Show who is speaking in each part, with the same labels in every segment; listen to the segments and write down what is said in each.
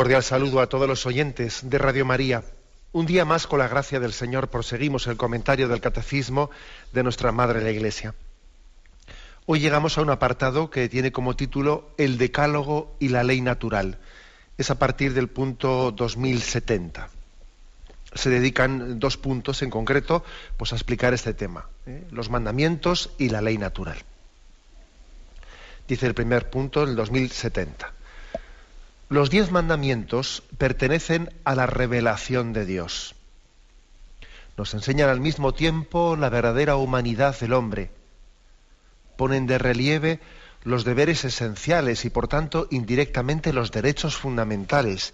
Speaker 1: Cordial saludo a todos los oyentes de Radio María. Un día más, con la gracia del Señor, proseguimos el comentario del Catecismo de nuestra Madre la Iglesia. Hoy llegamos a un apartado que tiene como título El Decálogo y la Ley Natural. Es a partir del punto 2070. Se dedican dos puntos en concreto pues, a explicar este tema, ¿eh? los mandamientos y la ley natural. Dice el primer punto, el 2070. Los diez mandamientos pertenecen a la revelación de Dios. Nos enseñan al mismo tiempo la verdadera humanidad del hombre. Ponen de relieve los deberes esenciales y por tanto indirectamente los derechos fundamentales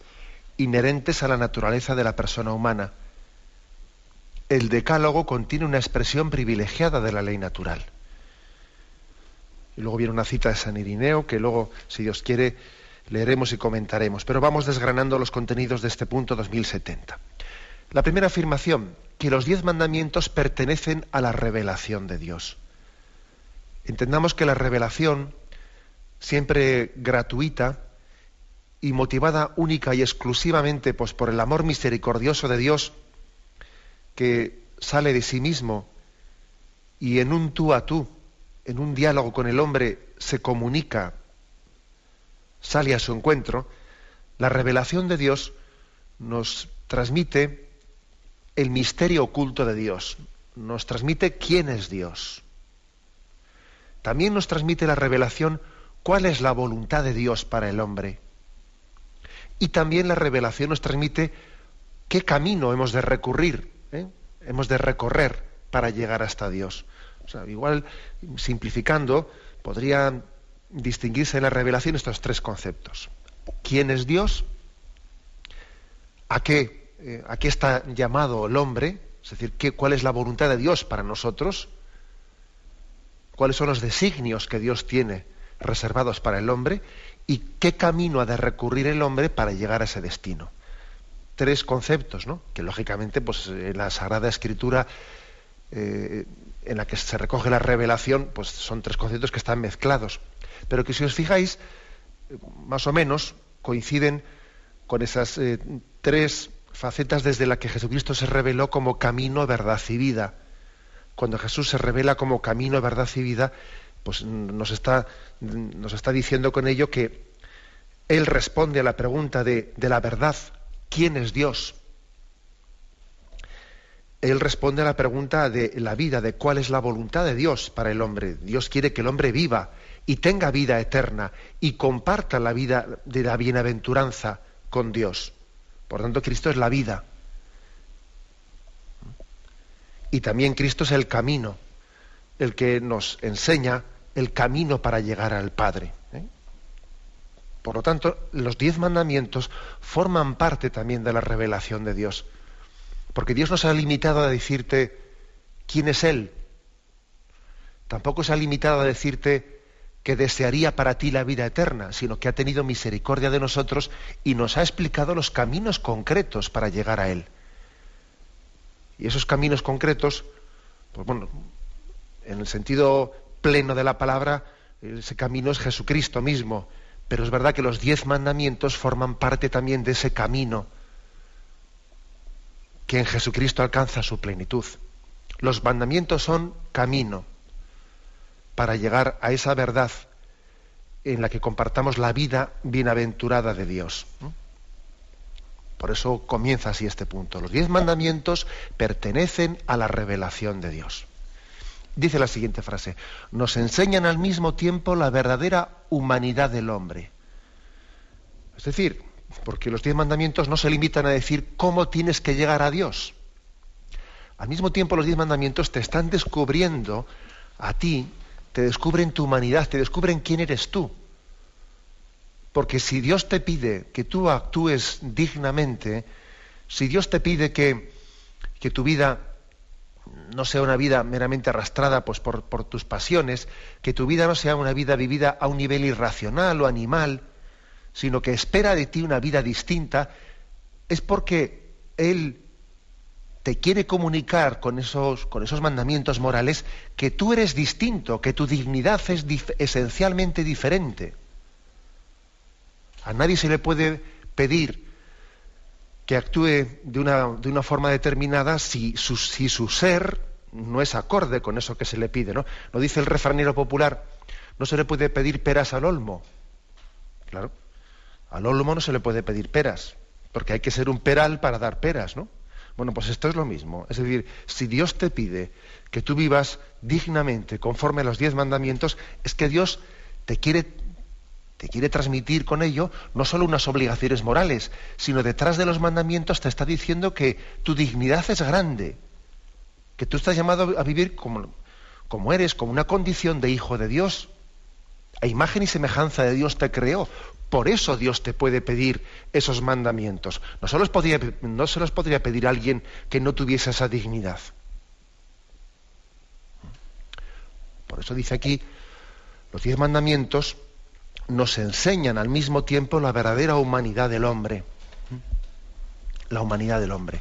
Speaker 1: inherentes a la naturaleza de la persona humana. El decálogo contiene una expresión privilegiada de la ley natural. Y luego viene una cita de San Irineo que luego, si Dios quiere, leeremos y comentaremos, pero vamos desgranando los contenidos de este punto 2070. La primera afirmación, que los diez mandamientos pertenecen a la revelación de Dios. Entendamos que la revelación, siempre gratuita y motivada única y exclusivamente pues, por el amor misericordioso de Dios, que sale de sí mismo y en un tú a tú, en un diálogo con el hombre, se comunica sale a su encuentro, la revelación de Dios nos transmite el misterio oculto de Dios, nos transmite quién es Dios. También nos transmite la revelación cuál es la voluntad de Dios para el hombre. Y también la revelación nos transmite qué camino hemos de recurrir, ¿eh? hemos de recorrer para llegar hasta Dios. O sea, igual, simplificando, podría distinguirse en la revelación estos tres conceptos. ¿Quién es Dios? ¿A qué, eh, ¿a qué está llamado el hombre? Es decir, ¿qué, ¿cuál es la voluntad de Dios para nosotros? ¿Cuáles son los designios que Dios tiene reservados para el hombre? ¿Y qué camino ha de recurrir el hombre para llegar a ese destino? Tres conceptos, ¿no? Que lógicamente, pues en la Sagrada Escritura eh, en la que se recoge la revelación, pues son tres conceptos que están mezclados pero que si os fijáis, más o menos coinciden con esas eh, tres facetas desde las que Jesucristo se reveló como camino, verdad y vida. Cuando Jesús se revela como camino, verdad y vida, pues nos está, nos está diciendo con ello que Él responde a la pregunta de, de la verdad, ¿quién es Dios? Él responde a la pregunta de la vida, de cuál es la voluntad de Dios para el hombre. Dios quiere que el hombre viva y tenga vida eterna y comparta la vida de la bienaventuranza con Dios. Por tanto, Cristo es la vida. Y también Cristo es el camino, el que nos enseña el camino para llegar al Padre. ¿eh? Por lo tanto, los diez mandamientos forman parte también de la revelación de Dios. Porque Dios no se ha limitado a decirte quién es Él. Tampoco se ha limitado a decirte que desearía para ti la vida eterna, sino que ha tenido misericordia de nosotros y nos ha explicado los caminos concretos para llegar a Él. Y esos caminos concretos, pues bueno, en el sentido pleno de la palabra, ese camino es Jesucristo mismo, pero es verdad que los diez mandamientos forman parte también de ese camino que en Jesucristo alcanza su plenitud. Los mandamientos son camino, para llegar a esa verdad en la que compartamos la vida bienaventurada de Dios. Por eso comienza así este punto. Los diez mandamientos pertenecen a la revelación de Dios. Dice la siguiente frase, nos enseñan al mismo tiempo la verdadera humanidad del hombre. Es decir, porque los diez mandamientos no se limitan a decir cómo tienes que llegar a Dios. Al mismo tiempo los diez mandamientos te están descubriendo a ti te descubren tu humanidad, te descubren quién eres tú. Porque si Dios te pide que tú actúes dignamente, si Dios te pide que, que tu vida no sea una vida meramente arrastrada pues, por, por, tus pasiones, que tu vida no sea una vida vivida a un nivel irracional o animal, sino que espera de ti una vida distinta, es porque Él te quiere comunicar con esos, con esos mandamientos morales que tú eres distinto, que tu dignidad es esencialmente diferente. A nadie se le puede pedir que actúe de una, de una forma determinada si su, si su, ser no es acorde con eso que se le pide. ¿no? Lo dice el refranero popular, no se le puede pedir peras al olmo. Claro, al olmo no se le puede pedir peras, porque hay que ser un peral para dar peras, ¿no? Bueno, pues esto es lo mismo. Es decir, si Dios te pide que tú vivas dignamente conforme a los diez mandamientos, es que Dios te quiere te quiere transmitir con ello no solo unas obligaciones morales, sino detrás de los mandamientos te está diciendo que tu dignidad es grande, que tú estás llamado a vivir como, como eres, como una condición de hijo de Dios. A imagen y semejanza de Dios te creó. Por eso Dios te puede pedir esos mandamientos. No se los podría, no se los podría pedir a alguien que no tuviese esa dignidad. Por eso dice aquí, los diez mandamientos nos enseñan al mismo tiempo la verdadera humanidad del hombre. La humanidad del hombre.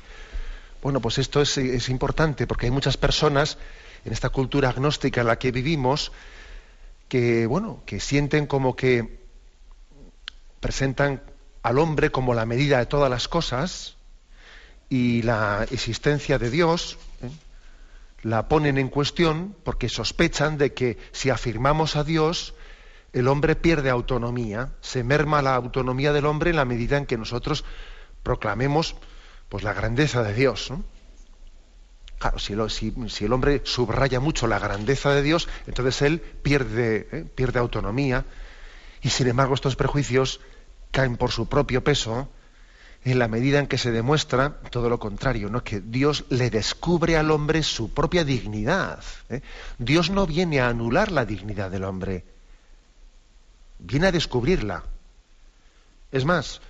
Speaker 1: Bueno, pues esto es, importante porque hay muchas personas en esta cultura agnóstica en la que vivimos que, bueno, que sienten como que presentan al hombre como la medida de todas las cosas y la existencia de Dios ¿eh? la ponen en cuestión porque sospechan de que si afirmamos a Dios el hombre pierde autonomía, se merma la autonomía del hombre en la medida en que nosotros proclamemos pues, la grandeza de Dios. Claro, si, el hombre subraya mucho la grandeza de Dios, entonces él pierde, ¿eh? pierde autonomía y sin embargo estos prejuicios caen por su propio peso en la medida en que se demuestra todo lo contrario, ¿no? que Dios le descubre al hombre su propia dignidad. ¿eh? Dios no viene a anular la dignidad del hombre, viene a descubrirla. Es más,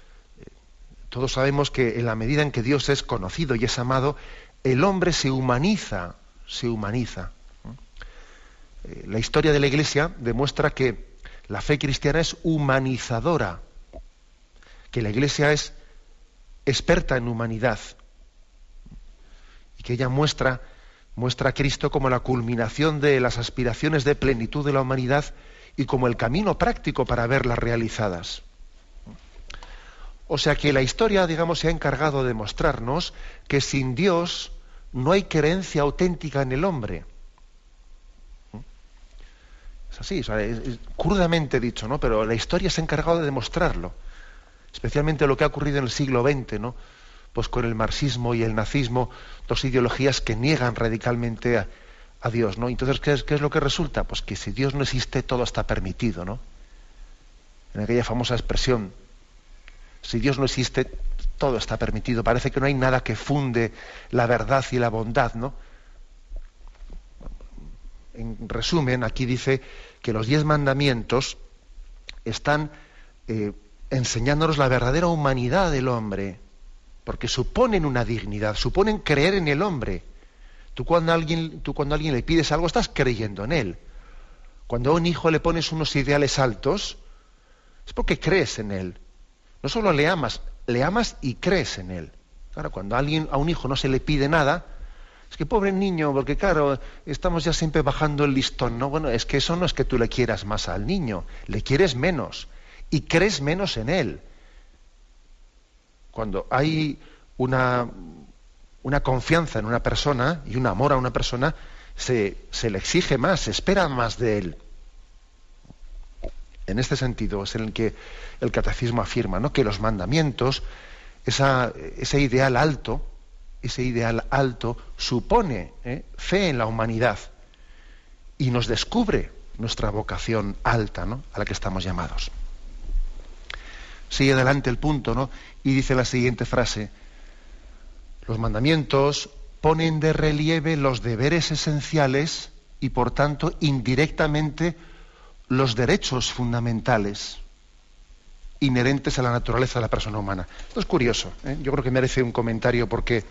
Speaker 1: todos sabemos que en la medida en que Dios es conocido y es amado, el hombre se humaniza, se humaniza. Eh, la historia de la Iglesia demuestra que la fe cristiana es humanizadora, que la Iglesia es experta en humanidad y que ella muestra, muestra a Cristo como la culminación de las aspiraciones de plenitud de la humanidad y como el camino práctico para verlas realizadas. O sea que la historia, digamos, se ha encargado de mostrarnos que sin Dios no hay creencia auténtica en el hombre. Es así, crudamente dicho, ¿no? Pero la historia se ha encargado de demostrarlo. Especialmente lo que ha ocurrido en el siglo XX, ¿no? Pues con el marxismo y el nazismo, dos ideologías que niegan radicalmente a, Dios, ¿no? Entonces, ¿qué es, ¿qué es, lo que resulta? Pues que si Dios no existe, todo está permitido, ¿no? En aquella famosa expresión, si Dios no existe, todo está permitido. Parece que no hay nada que funde la verdad y la bondad, ¿no? En resumen, aquí dice que los diez mandamientos están eh, enseñándonos la verdadera humanidad del hombre, porque suponen una dignidad, suponen creer en el hombre Tú cuando, alguien, tú cuando a alguien le pides algo estás creyendo en él. Cuando a un hijo le pones unos ideales altos, es porque crees en él. No solo le amas, le amas y crees en él. Claro, cuando a, alguien, a un hijo no se le pide nada, es que pobre niño, porque claro, estamos ya siempre bajando el listón, ¿no? Bueno, es que eso no es que tú le quieras más al niño, le quieres menos y crees menos en él. Cuando hay una, confianza en una persona y un amor a una persona, se, le exige más, se espera más de él. En este sentido es en el que el catecismo afirma ¿no? que los mandamientos, ese ideal alto, ese ideal alto supone ¿eh? fe en la humanidad y nos descubre nuestra vocación alta ¿no? a la que estamos llamados. Sigue adelante el punto ¿no? y dice la siguiente frase, los mandamientos ponen de relieve los deberes esenciales y por tanto indirectamente los derechos fundamentales. inherentes a la naturaleza de la persona humana. Esto es curioso, ¿eh? yo creo que merece un comentario porque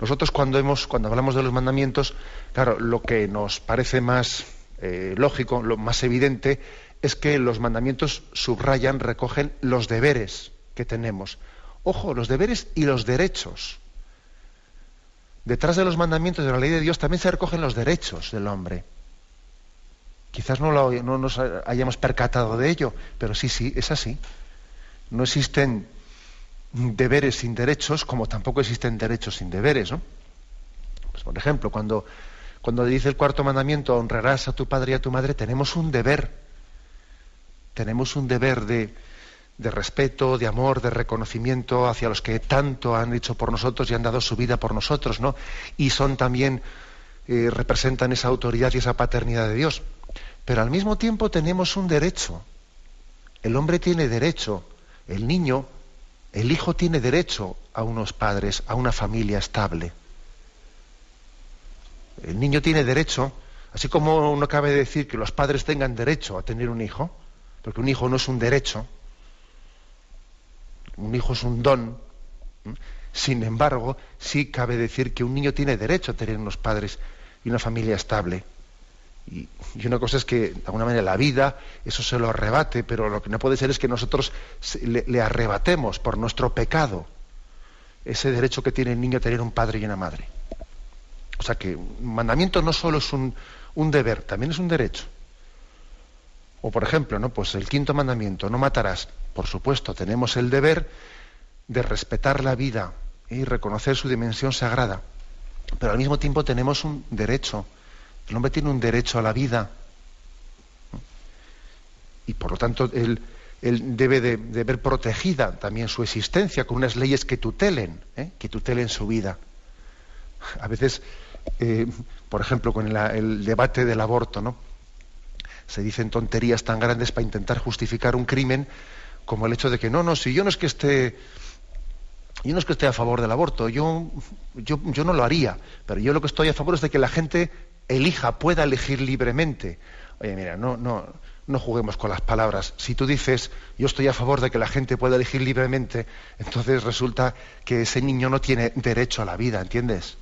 Speaker 1: nosotros cuando, hemos, cuando hablamos de los mandamientos, claro, lo que nos parece más eh, lógico, lo más evidente, es que los mandamientos subrayan, recogen los deberes que tenemos. Ojo, los deberes y los derechos. Detrás de los mandamientos de la ley de Dios también se recogen los derechos del hombre. Quizás no, no nos hayamos percatado de ello, pero sí, sí, es así. No existen deberes sin derechos, como tampoco existen derechos sin deberes. ¿no? Pues, por ejemplo, cuando, cuando dice el cuarto mandamiento, honrarás a tu padre y a tu madre, tenemos un deber. Tenemos un deber de, respeto, de amor, de reconocimiento hacia los que tanto han hecho por nosotros y han dado su vida por nosotros, ¿no? Y son también, eh, representan esa autoridad y esa paternidad de Dios. Pero al mismo tiempo tenemos un derecho. El hombre tiene derecho, el niño el hijo tiene derecho a unos padres, a una familia estable. El niño tiene derecho, así como no cabe decir que los padres tengan derecho a tener un hijo, porque un hijo no es un derecho, un hijo es un don. Sin embargo, sí cabe decir que un niño tiene derecho a tener unos padres y una familia estable. Y, una cosa es que, de alguna manera, la vida, eso se lo arrebate, pero lo que no puede ser es que nosotros le, arrebatemos por nuestro pecado ese derecho que tiene el niño a tener un padre y una madre. O sea que un mandamiento no solo es un, un deber, también es un derecho. O por ejemplo, ¿no? Pues el quinto mandamiento, no matarás. Por supuesto, tenemos el deber de respetar la vida y reconocer su dimensión sagrada. Pero al mismo tiempo tenemos un derecho el hombre tiene un derecho a la vida y por lo tanto él, debe de, ver protegida también su existencia con unas leyes que tutelen, ¿eh? que tutelen su vida. A veces, eh, por ejemplo, con el debate del aborto, ¿no? Se dicen tonterías tan grandes para intentar justificar un crimen como el hecho de que no, no, si yo no es que esté yo no es que esté a favor del aborto, yo, yo, yo, no lo haría, pero yo lo que estoy a favor es de que la gente elija, pueda elegir libremente. Oye, mira, no, no, no juguemos con las palabras. Si tú dices, yo estoy a favor de que la gente pueda elegir libremente, entonces resulta que ese niño no tiene derecho a la vida, ¿entiendes?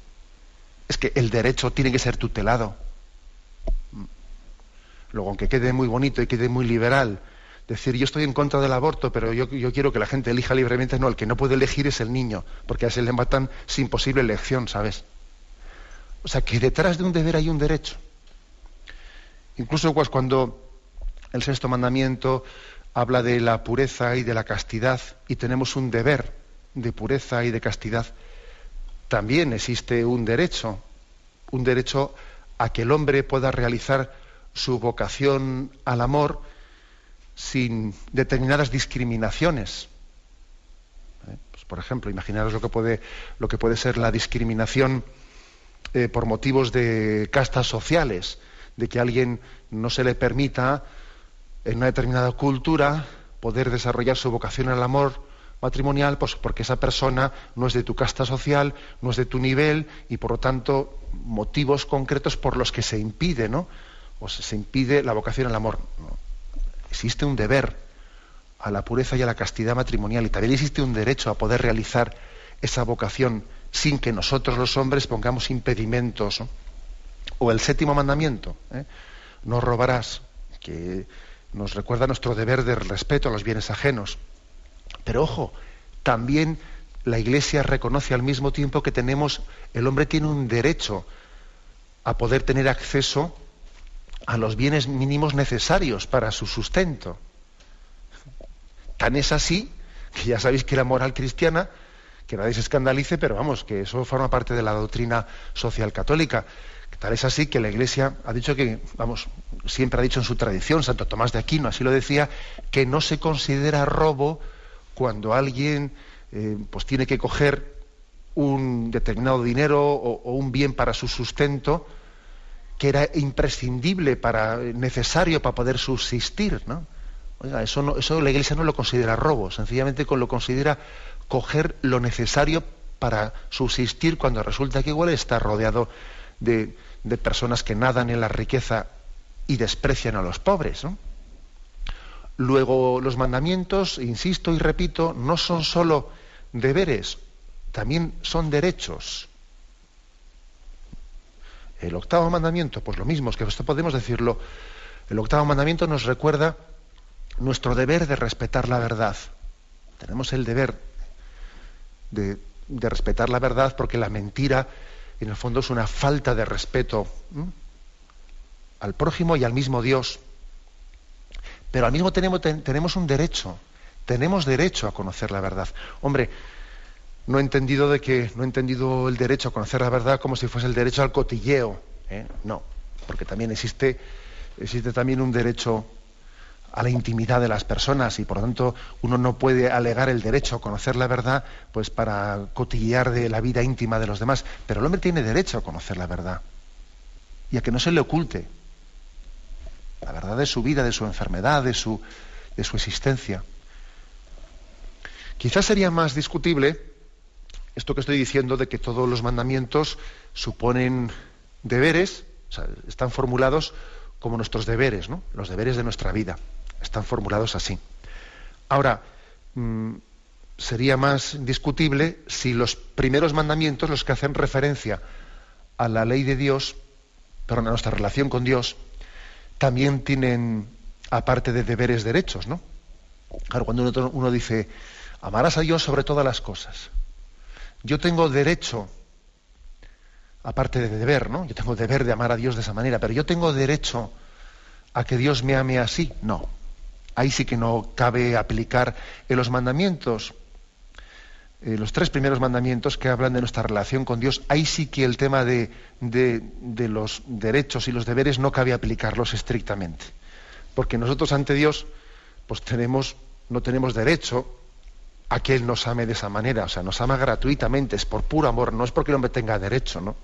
Speaker 1: Es que el derecho tiene que ser tutelado. Luego, aunque quede muy bonito y quede muy liberal, decir yo estoy en contra del aborto, pero yo, quiero que la gente elija libremente, no, el que no puede elegir es el niño, porque a ese le matan sin posible elección, ¿sabes? O sea, que detrás de un deber hay un derecho. Incluso pues, cuando el sexto mandamiento habla de la pureza y de la castidad y tenemos un deber de pureza y de castidad, también existe un derecho, un derecho a que el hombre pueda realizar su vocación al amor sin determinadas discriminaciones. ¿Eh? Pues, por ejemplo, imaginaros lo que puede, lo que puede ser la discriminación eh, por motivos de castas sociales, de que a alguien no se le permita en una determinada cultura poder desarrollar su vocación al amor matrimonial, pues porque esa persona no es de tu casta social, no es de tu nivel y por lo tanto motivos concretos por los que se impide, ¿no? O se impide la vocación al amor. Existe un deber a la pureza y a la castidad matrimonial y también existe un derecho a poder realizar esa vocación sin que nosotros los hombres pongamos impedimentos. O el séptimo mandamiento, ¿eh? no robarás, que nos recuerda nuestro deber de respeto a los bienes ajenos. Pero ojo, también la Iglesia reconoce al mismo tiempo que tenemos, el hombre tiene un derecho a poder tener acceso a los bienes mínimos necesarios para su sustento. Tan es así que ya sabéis que la moral cristiana que nadie se escandalice, pero vamos, que eso forma parte de la doctrina social católica. Tal es así que la Iglesia ha dicho que, vamos, siempre ha dicho en su tradición, Santo Tomás de Aquino así lo decía, que no se considera robo cuando alguien eh, pues tiene que coger un determinado dinero o, un bien para su sustento que era imprescindible para necesario para poder subsistir, ¿no? Eso, no, eso la Iglesia no lo considera robo, sencillamente lo considera coger lo necesario para subsistir cuando resulta que igual está rodeado de, personas que nadan en la riqueza y desprecian a los pobres. Luego, los mandamientos, insisto y repito, no son sólo deberes, también son derechos. El octavo mandamiento, pues lo mismo, es que esto podemos decirlo, el octavo mandamiento nos recuerda nuestro deber de respetar la verdad. Tenemos el deber de, respetar la verdad porque la mentira, en el fondo, es una falta de respeto al prójimo y al mismo Dios. Pero al mismo tiempo tenemos un derecho, tenemos derecho a conocer la verdad. Hombre, no he entendido de que no he entendido el derecho a conocer la verdad como si fuese el derecho al cotilleo. ¿eh? No, porque también existe, existe también un derecho a la intimidad de las personas y por lo tanto uno no puede alegar el derecho a conocer la verdad pues para cotillear de la vida íntima de los demás. Pero el hombre tiene derecho a conocer la verdad y a que no se le oculte la verdad de su vida, de su enfermedad, de su, de su existencia. Quizás sería más discutible esto que estoy diciendo de que todos los mandamientos suponen deberes, están formulados como nuestros deberes, ¿no? los deberes de nuestra vida, están formulados así. Ahora, mm, sería más discutible si los primeros mandamientos, los que hacen referencia a la ley de Dios, perdón, a nuestra relación con Dios, también tienen, aparte de deberes, derechos, ¿no? Claro, cuando uno dice, amarás a Dios sobre todas las cosas. Yo tengo derecho, aparte de deber, ¿no? Yo tengo deber de amar a Dios de esa manera, pero yo tengo derecho a que Dios me ame así. No. Ahí sí que no cabe aplicar en los mandamientos eh, los tres primeros mandamientos que hablan de nuestra relación con Dios, ahí sí que el tema de, los derechos y los deberes no cabe aplicarlos estrictamente. Porque nosotros ante Dios, pues tenemos, no tenemos derecho a que Él nos ame de esa manera. O sea, nos ama gratuitamente, es por puro amor, no es porque el hombre tenga derecho, ¿no?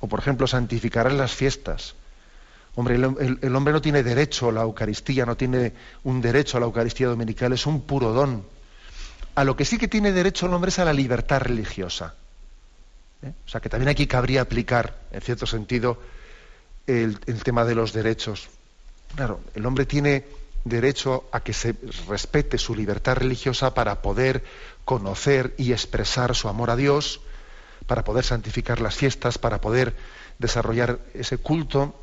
Speaker 1: O por ejemplo, santificar las fiestas. Hombre, el hombre no tiene derecho a la Eucaristía, no tiene un derecho a la Eucaristía dominical, es un puro don a lo que sí que tiene derecho el hombre es a la libertad religiosa. ¿eh? O sea que también aquí cabría aplicar, en cierto sentido, el, tema de los derechos. Claro, el hombre tiene derecho a que se respete su libertad religiosa para poder conocer y expresar su amor a Dios, para poder santificar las fiestas, para poder desarrollar ese culto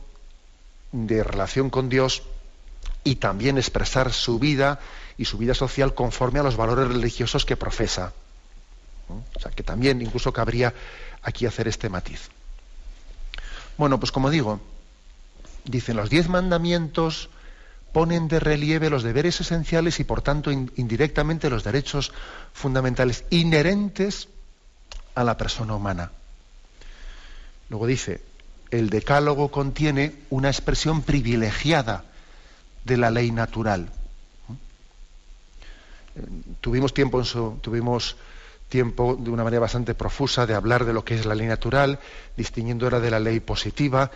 Speaker 1: de relación con Dios y también expresar su vida y su vida social conforme a los valores religiosos que profesa. O sea, que también incluso cabría aquí hacer este matiz. Bueno, pues como digo, dicen los diez mandamientos ponen de relieve los deberes esenciales y por tanto indirectamente los derechos fundamentales inherentes a la persona humana. Luego dice, el decálogo contiene una expresión privilegiada de la ley natural tuvimos tiempo, tuvimos tiempo de una manera bastante profusa de hablar de lo que es la ley natural, distinguiendo ahora de la ley positiva,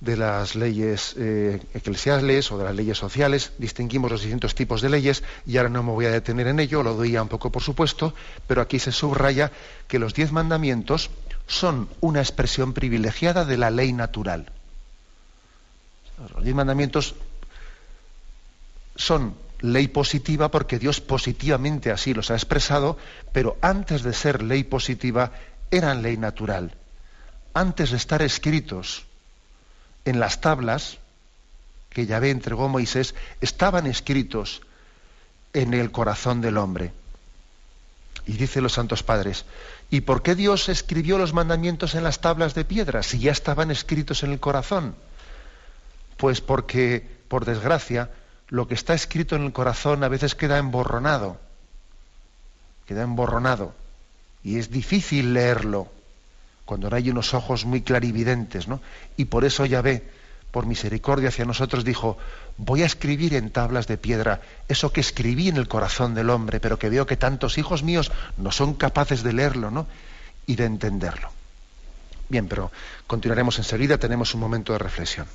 Speaker 1: de las leyes eh, eclesiales o de las leyes sociales, distinguimos los distintos tipos de leyes y ahora no me voy a detener en ello, lo doy un poco por supuesto, pero aquí se subraya que los diez mandamientos son una expresión privilegiada de la ley natural. Los diez mandamientos son ley positiva porque Dios positivamente así los ha expresado, pero antes de ser ley positiva eran ley natural. Antes de estar escritos en las tablas que Yahvé entregó a Moisés, estaban escritos en el corazón del hombre. Y dice los santos padres, ¿y por qué Dios escribió los mandamientos en las tablas de piedra si ya estaban escritos en el corazón? Pues porque, por desgracia, lo que está escrito en el corazón a veces queda emborronado, queda emborronado, y es difícil leerlo cuando no hay unos ojos muy clarividentes, ¿no? Y por eso Yahvé, por misericordia hacia nosotros, dijo, voy a escribir en tablas de piedra eso que escribí en el corazón del hombre, pero que veo que tantos hijos míos no son capaces de leerlo, ¿no? Y de entenderlo. Bien, pero continuaremos enseguida, tenemos un momento de reflexión.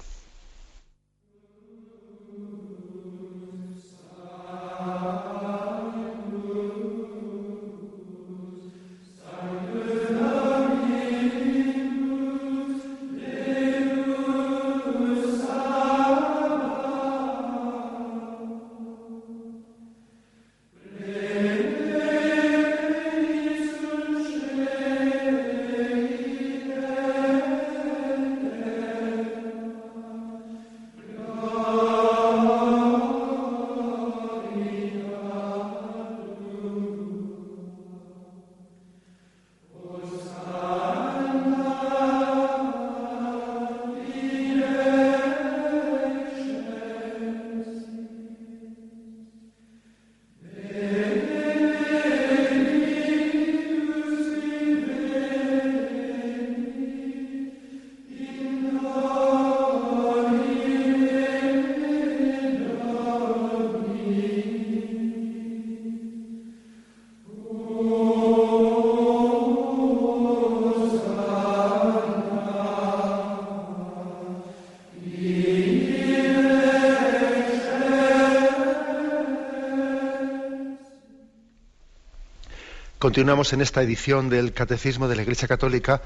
Speaker 1: Continuamos en esta edición del Catecismo de la Iglesia Católica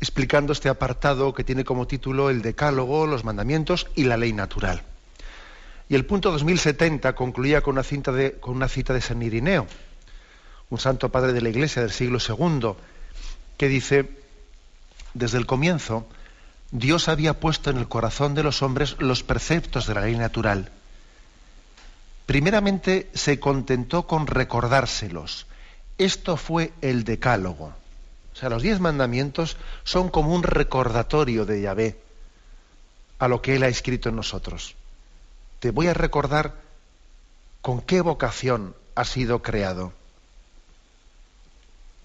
Speaker 1: explicando este apartado que tiene como título el Decálogo, los mandamientos y la ley natural. Y el punto 2070 concluía con una, cita de, con una cita de San Irineo, un santo padre de la Iglesia del siglo II, que dice, desde el comienzo, Dios había puesto en el corazón de los hombres los preceptos de la ley natural. Primeramente se contentó con recordárselos. Esto fue el decálogo. O sea, los diez mandamientos son como un recordatorio de Yahvé a lo que Él ha escrito en nosotros. Te voy a recordar con qué vocación has sido creado.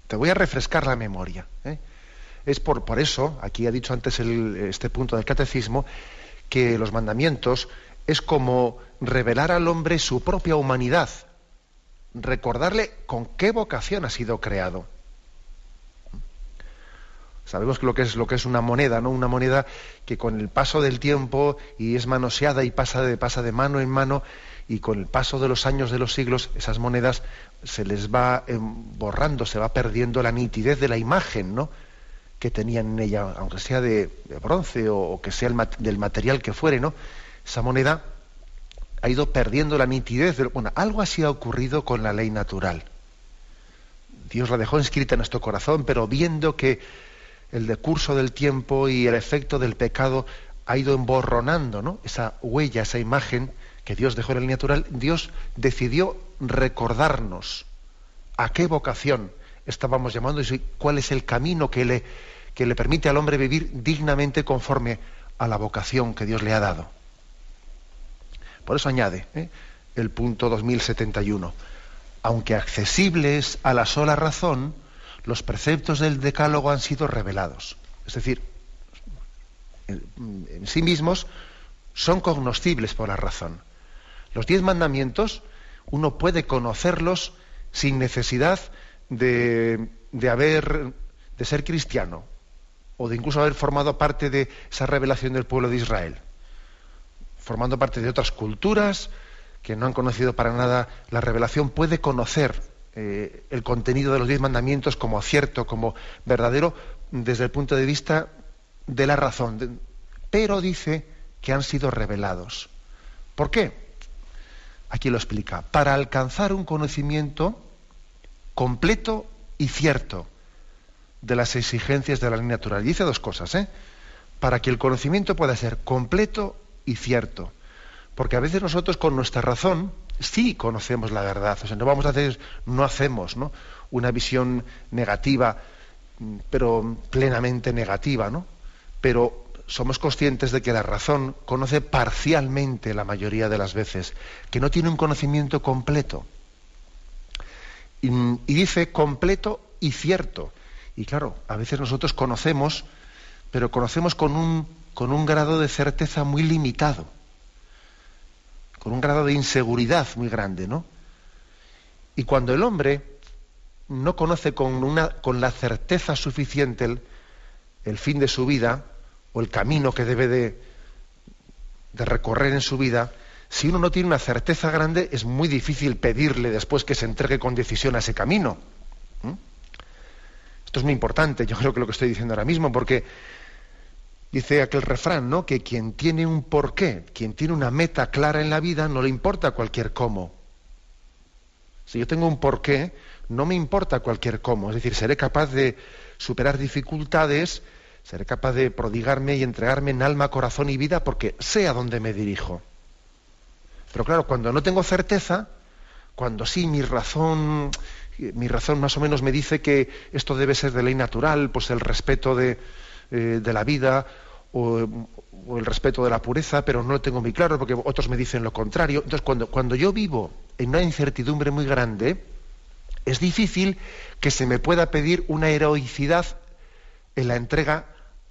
Speaker 1: Te voy a refrescar la memoria. ¿eh? Es por, por, eso, aquí ha dicho antes este punto del catecismo, que los mandamientos es como revelar al hombre su propia humanidad, recordarle con qué vocación ha sido creado. Sabemos lo que es lo que es una moneda, ¿no? Una moneda que con el paso del tiempo y es manoseada y pasa de, pasa de mano en mano y con el paso de los años de los siglos esas monedas se les va em, borrando, se va perdiendo la nitidez de la imagen, ¿no? que tenían en ella, aunque sea de, bronce o, que sea del material que fuere, ¿no? Esa moneda ha ido perdiendo la nitidez. bueno, algo así ha ocurrido con la ley natural. Dios la dejó inscrita en nuestro corazón, pero viendo que el decurso del tiempo y el efecto del pecado ha ido emborronando esa huella, esa imagen que Dios dejó en la ley natural, Dios decidió recordarnos a qué vocación estábamos llamando y cuál es el camino que le, que le permite al hombre vivir dignamente conforme a la vocación que Dios le ha dado. Por eso añade ¿eh? el punto 2071. Aunque accesibles a la sola razón, los preceptos del decálogo han sido revelados. Es decir, en, sí mismos son cognoscibles por la razón. Los diez mandamientos uno puede conocerlos sin necesidad de, de haber de ser cristiano o de incluso haber formado parte de esa revelación del pueblo de Israel, formando parte de otras culturas que no han conocido para nada la revelación, puede conocer eh, el contenido de los diez mandamientos como cierto, como verdadero, desde el punto de vista de la razón. Pero dice que han sido revelados. ¿Por qué? Aquí lo explica. Para alcanzar un conocimiento completo y cierto de las exigencias de la ley natural. dice dos cosas, ¿eh? Para que el conocimiento pueda ser completo y cierto. Porque a veces nosotros con nuestra razón sí conocemos la verdad. O sea, no vamos a hacer, no hacemos ¿no? una visión negativa, pero plenamente negativa, ¿no? Pero somos conscientes de que la razón conoce parcialmente la mayoría de las veces, que no tiene un conocimiento completo. Y, y dice completo y cierto. Y claro, a veces nosotros conocemos, pero conocemos con un, con un grado de certeza muy limitado con un grado de inseguridad muy grande, ¿no? Y cuando el hombre no conoce con, una, con la certeza suficiente el, el, fin de su vida o el camino que debe de, de recorrer en su vida, si uno no tiene una certeza grande, es muy difícil pedirle después que se entregue con decisión a ese camino. Esto es muy importante, yo creo que lo que estoy diciendo ahora mismo, porque Dice aquel refrán, ¿no? Que quien tiene un porqué, quien tiene una meta clara en la vida, no le importa cualquier cómo. Si yo tengo un porqué, no me importa cualquier cómo. Es decir, seré capaz de superar dificultades, seré capaz de prodigarme y entregarme en alma, corazón y vida porque sé a dónde me dirijo. Pero claro, cuando no tengo certeza, cuando sí mi razón, mi razón más o menos me dice que esto debe ser de ley natural, pues el respeto de, eh, de la vida o, el respeto de la pureza, pero no lo tengo muy claro porque otros me dicen lo contrario. Entonces, cuando, cuando yo vivo en una incertidumbre muy grande, es difícil que se me pueda pedir una heroicidad en la entrega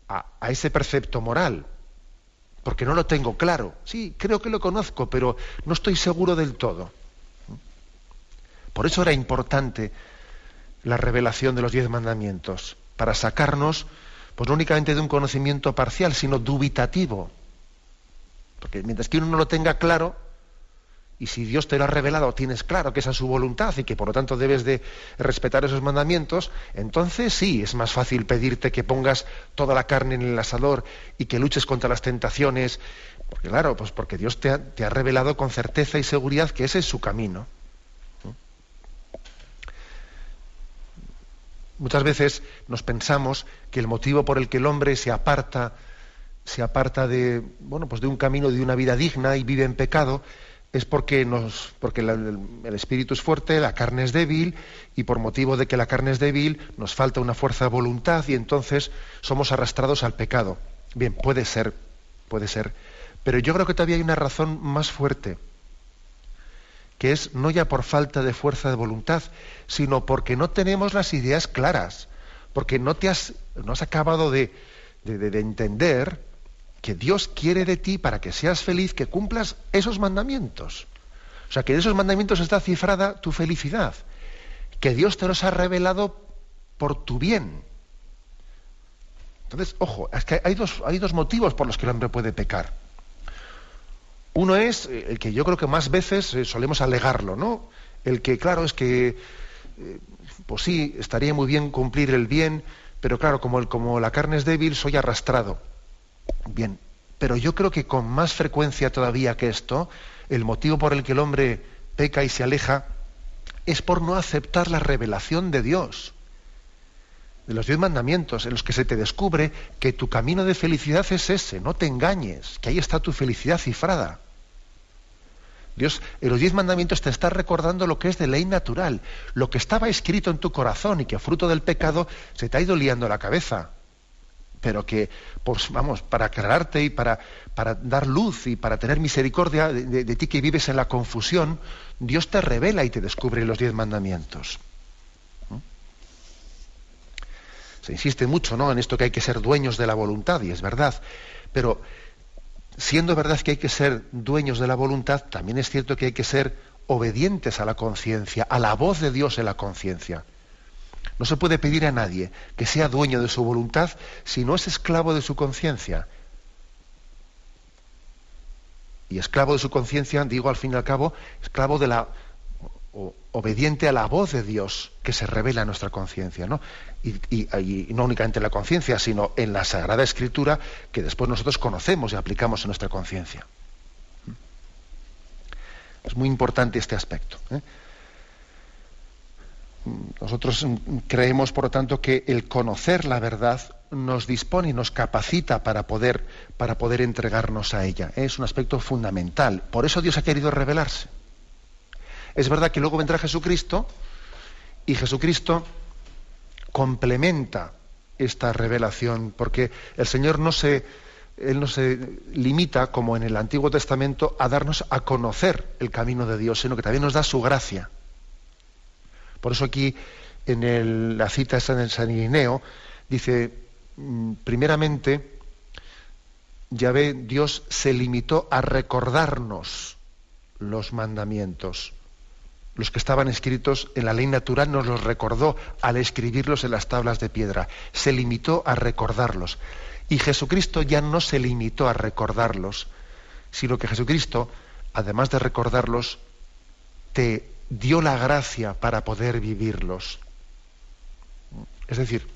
Speaker 1: a, a, ese precepto moral, porque no lo tengo claro. Sí, creo que lo conozco, pero no estoy seguro del todo. Por eso era importante la revelación de los diez mandamientos, para sacarnos pues no únicamente de un conocimiento parcial, sino dubitativo. Porque mientras que uno no lo tenga claro, y si Dios te lo ha revelado, tienes claro que esa es su voluntad y que por lo tanto debes de respetar esos mandamientos, entonces sí, es más fácil pedirte que pongas toda la carne en el asador y que luches contra las tentaciones, porque claro, pues porque Dios te ha, te ha revelado con certeza y seguridad que ese es su camino. Muchas veces nos pensamos que el motivo por el que el hombre se aparta, se aparta de, bueno, pues de un camino de una vida digna y vive en pecado, es porque, nos, porque el, espíritu es fuerte, la carne es débil, y por motivo de que la carne es débil, nos falta una fuerza de voluntad y entonces somos arrastrados al pecado. Bien, puede ser, puede ser. Pero yo creo que todavía hay una razón más fuerte, que es no ya por falta de fuerza de voluntad, sino porque no tenemos las ideas claras, porque no te has, no has acabado de, de, de entender que Dios quiere de ti para que seas feliz, que cumplas esos mandamientos. O sea, que de esos mandamientos está cifrada tu felicidad, que Dios te los ha revelado por tu bien. Entonces, ojo, es que hay dos, hay dos motivos por los que el hombre puede pecar. Uno es eh, el que yo creo que más veces eh, solemos alegarlo, ¿no? El que, claro, es que, eh, pues sí, estaría muy bien cumplir el bien, pero claro, como, el, como la carne es débil, soy arrastrado. Bien, pero yo creo que con más frecuencia todavía que esto, el motivo por el que el hombre peca y se aleja es por no aceptar la revelación de Dios, de los diez mandamientos, en los que se te descubre que tu camino de felicidad es ese, no te engañes, que ahí está tu felicidad cifrada. Dios en los diez mandamientos te está recordando lo que es de ley natural, lo que estaba escrito en tu corazón y que fruto del pecado se te ha ido liando la cabeza pero que, pues vamos, para aclararte y para, para dar luz y para tener misericordia de, de, ti que vives en la confusión, Dios te revela y te descubre los diez mandamientos. ¿Mm? Se insiste mucho ¿no? en esto que hay que ser dueños de la voluntad, y es verdad, pero siendo verdad que hay que ser dueños de la voluntad, también es cierto que hay que ser obedientes a la conciencia, a la voz de Dios en la conciencia. No se puede pedir a nadie que sea dueño de su voluntad si no es esclavo de su conciencia. Y esclavo de su conciencia, digo al fin y al cabo, esclavo de la o, obediente a la voz de Dios que se revela en nuestra conciencia, ¿no? Y, no únicamente en la conciencia, sino en la Sagrada Escritura que después nosotros conocemos y aplicamos en nuestra conciencia. Es muy importante este aspecto. ¿eh? Nosotros creemos, por lo tanto, que el conocer la verdad nos dispone y nos capacita para poder, para poder entregarnos a ella. Es un aspecto fundamental. Por eso Dios ha querido revelarse. Es verdad que luego vendrá Jesucristo y Jesucristo complementa esta revelación, porque el Señor no se, Él no se limita, como en el Antiguo Testamento, a darnos a conocer el camino de Dios, sino que también nos da su gracia. Por eso aquí en la cita de San Irineo dice, mm, primeramente, ya ve, Dios se limitó a recordarnos los mandamientos. Los que estaban escritos en la ley natural nos los recordó al escribirlos en las tablas de piedra. Se limitó a recordarlos. Y Jesucristo ya no se limitó a recordarlos, sino que Jesucristo, además de recordarlos, te dio la gracia para poder vivirlos. Es decir,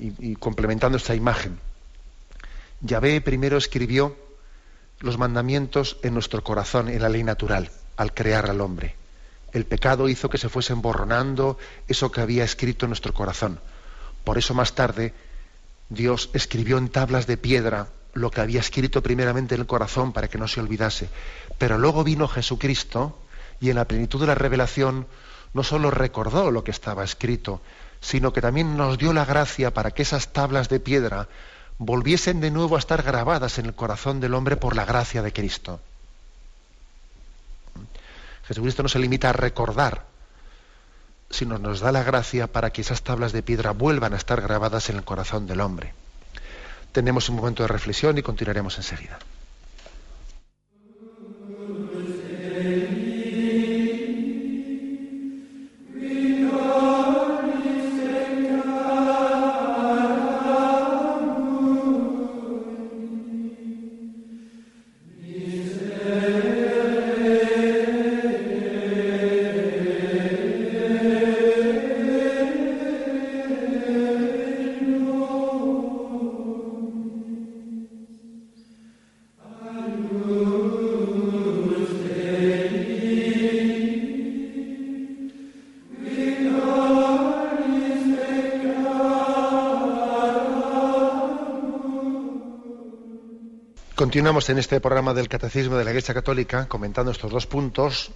Speaker 1: y, complementando esta imagen, Yahvé primero escribió los mandamientos en nuestro corazón, en la ley natural, al crear al hombre. El pecado hizo que se fuese emborronando eso que había escrito en nuestro corazón. Por eso más tarde Dios escribió en tablas de piedra lo que había escrito primeramente en el corazón para que no se olvidase. Pero luego vino Jesucristo y en la plenitud de la revelación no solo recordó lo que estaba escrito, sino que también nos dio la gracia para que esas tablas de piedra volviesen de nuevo a estar grabadas en el corazón del hombre por la gracia de Cristo. Jesucristo no se limita a recordar, sino nos da la gracia para que esas tablas de piedra vuelvan a estar grabadas en el corazón del hombre. Tenemos un momento de reflexión y continuaremos enseguida. Continuamos en este programa del Catecismo de la Iglesia Católica comentando estos dos puntos,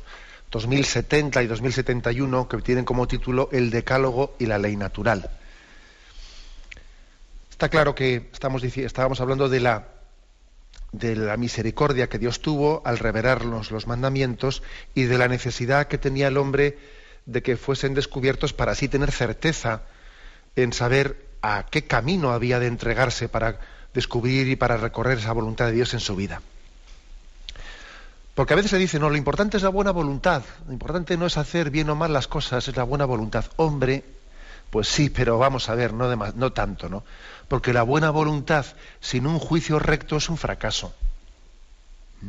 Speaker 1: 2070 y 2071, que tienen como título el Decálogo y la Ley Natural. Está claro que estamos, estábamos hablando de la, de la misericordia que Dios tuvo al revelarnos los mandamientos y de la necesidad que tenía el hombre de que fuesen descubiertos para así tener certeza en saber a qué camino había de entregarse para descubrir y para recorrer esa voluntad de Dios en su vida. Porque a veces se dice, no, lo importante es la buena voluntad, lo importante no es hacer bien o mal las cosas, es la buena voluntad. Hombre, pues sí, pero vamos a ver, no, no tanto, ¿no? Porque la buena voluntad sin un juicio recto es un fracaso. ¿Mm?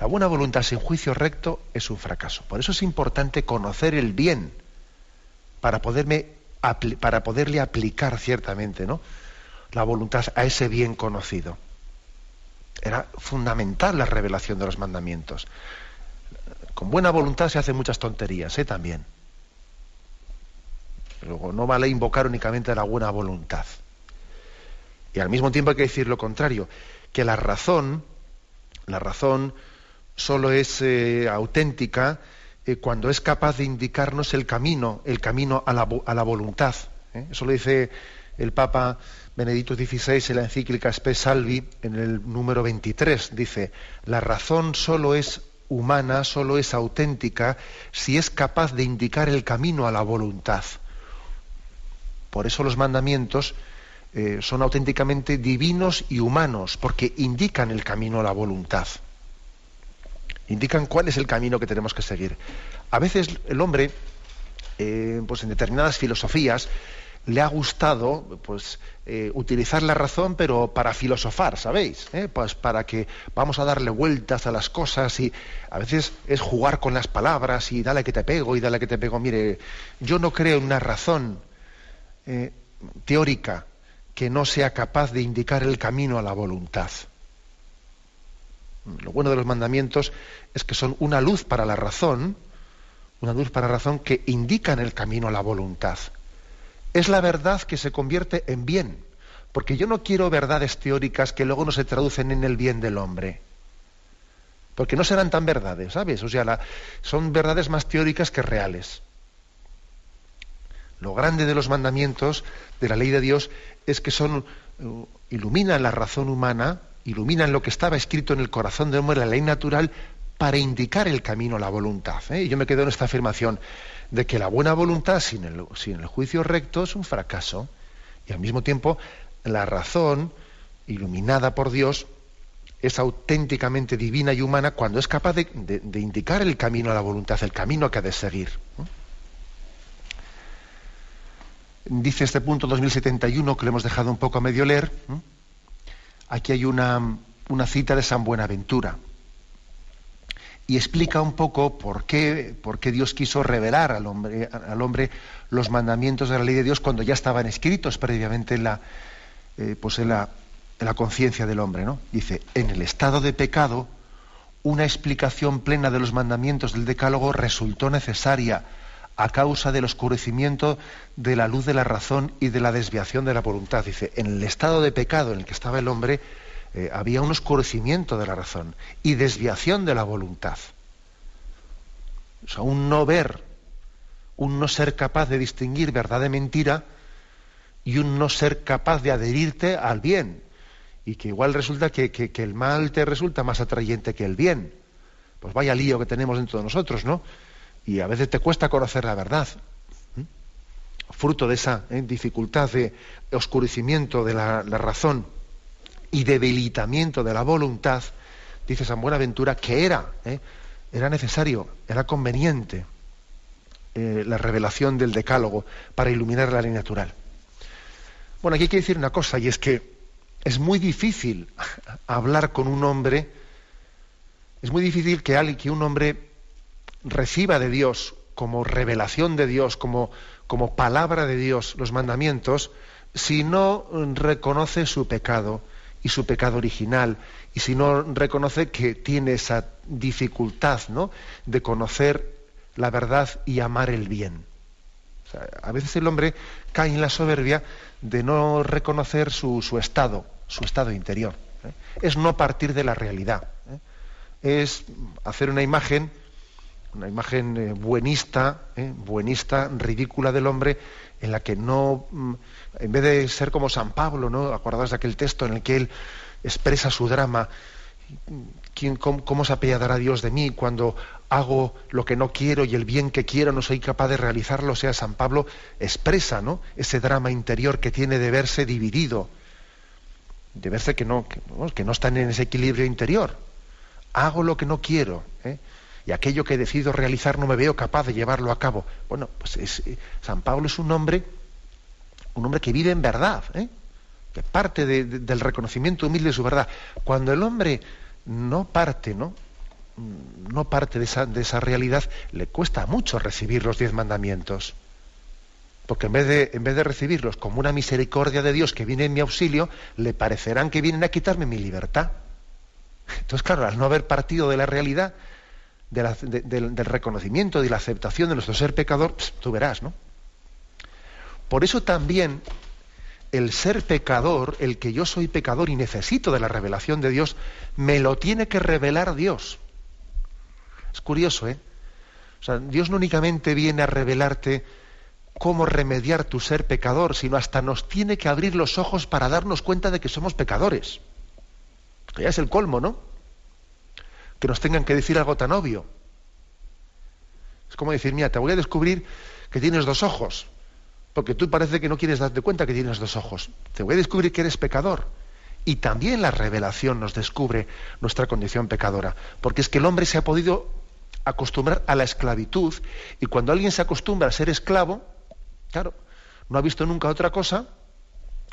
Speaker 1: La buena voluntad sin juicio recto es un fracaso. Por eso es importante conocer el bien para, poderme, para poderle aplicar ciertamente ¿no? La voluntad a ese bien conocido. Era fundamental la revelación de los mandamientos. Con buena voluntad se hacen muchas tonterías, ¿eh? También. Luego, no vale invocar únicamente la buena voluntad. Y al mismo tiempo hay que decir lo contrario, que la razón, la razón solo es eh, auténtica eh, cuando es capaz de indicarnos el camino, el camino a la, a la voluntad. ¿eh? Eso lo dice el Papa Benedicto XVI en la encíclica Spe Salvi, en el número 23, dice, la razón solo es humana, solo es auténtica si es capaz de indicar el camino a la voluntad. Por eso los mandamientos eh, son auténticamente divinos y humanos, porque indican el camino a la voluntad. Indican cuál es el camino que tenemos que seguir. A veces el hombre, eh, pues en determinadas filosofías, le ha gustado pues eh, utilizar la razón pero para filosofar sabéis ¿Eh? pues para que vamos a darle vueltas a las cosas y a veces es jugar con las palabras y dale que te pego y dale que te pego. Mire yo no creo en una razón eh, teórica que no sea capaz de indicar el camino a la voluntad. Lo bueno de los mandamientos es que son una luz para la razón una luz para la razón que indican el camino a la voluntad es la verdad que se convierte en bien. Porque yo no quiero verdades teóricas que luego no se traducen en el bien del hombre. Porque no serán tan verdades, ¿sabes? O sea, son verdades más teóricas que reales. Lo grande de los mandamientos, de la ley de Dios, es que son, uh, iluminan la razón humana, iluminan lo que estaba escrito en el corazón del hombre, la ley natural, para indicar el camino, la voluntad. ¿eh? Y yo me quedo en esta afirmación de que la buena voluntad sin el, sin el juicio recto es un fracaso. Y al mismo tiempo, la razón, iluminada por Dios, es auténticamente divina y humana cuando es capaz de, indicar el camino a la voluntad, el camino que ha de seguir. Dice este punto 2071, que lo hemos dejado un poco a medio leer, aquí hay una, una cita de San Buenaventura y explica un poco por qué, Dios quiso revelar al hombre, al hombre, los mandamientos de la ley de Dios cuando ya estaban escritos previamente en la, eh, pues la conciencia del hombre. ¿no? Dice, en el estado de pecado, una explicación plena de los mandamientos del Decálogo resultó necesaria a causa del oscurecimiento de la luz de la razón y de la desviación de la voluntad. Dice, en el estado de pecado en el que estaba el hombre, eh, había un oscurecimiento de la razón y desviación de la voluntad. O sea, un no ver, un no ser capaz de distinguir verdad de mentira y un no ser capaz de adherirte al bien. Y que igual resulta que, el mal te resulta más atrayente que el bien. Pues vaya lío que tenemos dentro de nosotros, ¿no? Y a veces te cuesta conocer la verdad. Fruto de esa ¿eh? dificultad de oscurecimiento de la razón y debilitamiento de la voluntad, dice San Buenaventura, que era, ¿eh? era necesario, era conveniente eh, la revelación del decálogo para iluminar la ley natural. Bueno, aquí hay que decir una cosa, y es que es muy difícil hablar con un hombre, es muy difícil que, alguien, que un hombre reciba de Dios como revelación de Dios, como, como palabra de Dios, los mandamientos, si no reconoce su pecado, y su pecado original, y si no reconoce que tiene esa dificultad ¿no? de conocer la verdad y amar el bien. a veces el hombre cae en la soberbia de no reconocer su, estado, su estado interior. ¿eh? Es no partir de la realidad. ¿eh? Es hacer una imagen, una imagen eh, buenista, buenista, ridícula del hombre, en la que no, mm, en vez de ser como San Pablo, ¿no? Acordados de aquel texto en el que él expresa su drama, ¿quién, cómo, se apiadará Dios de mí cuando hago lo que no quiero y el bien que quiero no soy capaz de realizarlo? O sea, San Pablo expresa ¿no? ese drama interior que tiene de verse dividido, de verse que no, que, no está en ese equilibrio interior. Hago lo que no quiero. ¿eh? y aquello que decido realizar no me veo capaz de llevarlo a cabo. Bueno, pues eh, San Pablo es un hombre, un hombre que vive en verdad, ¿eh? que parte del reconocimiento humilde de su verdad. Cuando el hombre no parte, ¿no? Mm, no parte de esa, realidad, le cuesta mucho recibir los diez mandamientos. Porque en vez, de, en vez de recibirlos como una misericordia de Dios que viene en mi auxilio, le parecerán que vienen a quitarme mi libertad. Entonces, claro, al no haber partido de la realidad, del reconocimiento, de la aceptación de nuestro ser pecador, tú verás, ¿no? Por eso también el ser pecador, el que yo soy pecador y necesito de la revelación de Dios, me lo tiene que revelar Dios. Es curioso, ¿eh? O sea, Dios no únicamente viene a revelarte cómo remediar tu ser pecador, sino hasta nos tiene que abrir los ojos para darnos cuenta de que somos pecadores. Ya es el colmo, ¿no? que nos tengan que decir algo tan obvio. Es como decir, mira, te voy a descubrir que tienes dos ojos, porque tú parece que no quieres darte cuenta que tienes dos ojos. Te voy a descubrir que eres pecador. Y también la revelación nos descubre nuestra condición pecadora, porque es que el hombre se ha podido acostumbrar a la esclavitud, y cuando alguien se acostumbra a ser esclavo, claro, no ha visto nunca otra cosa,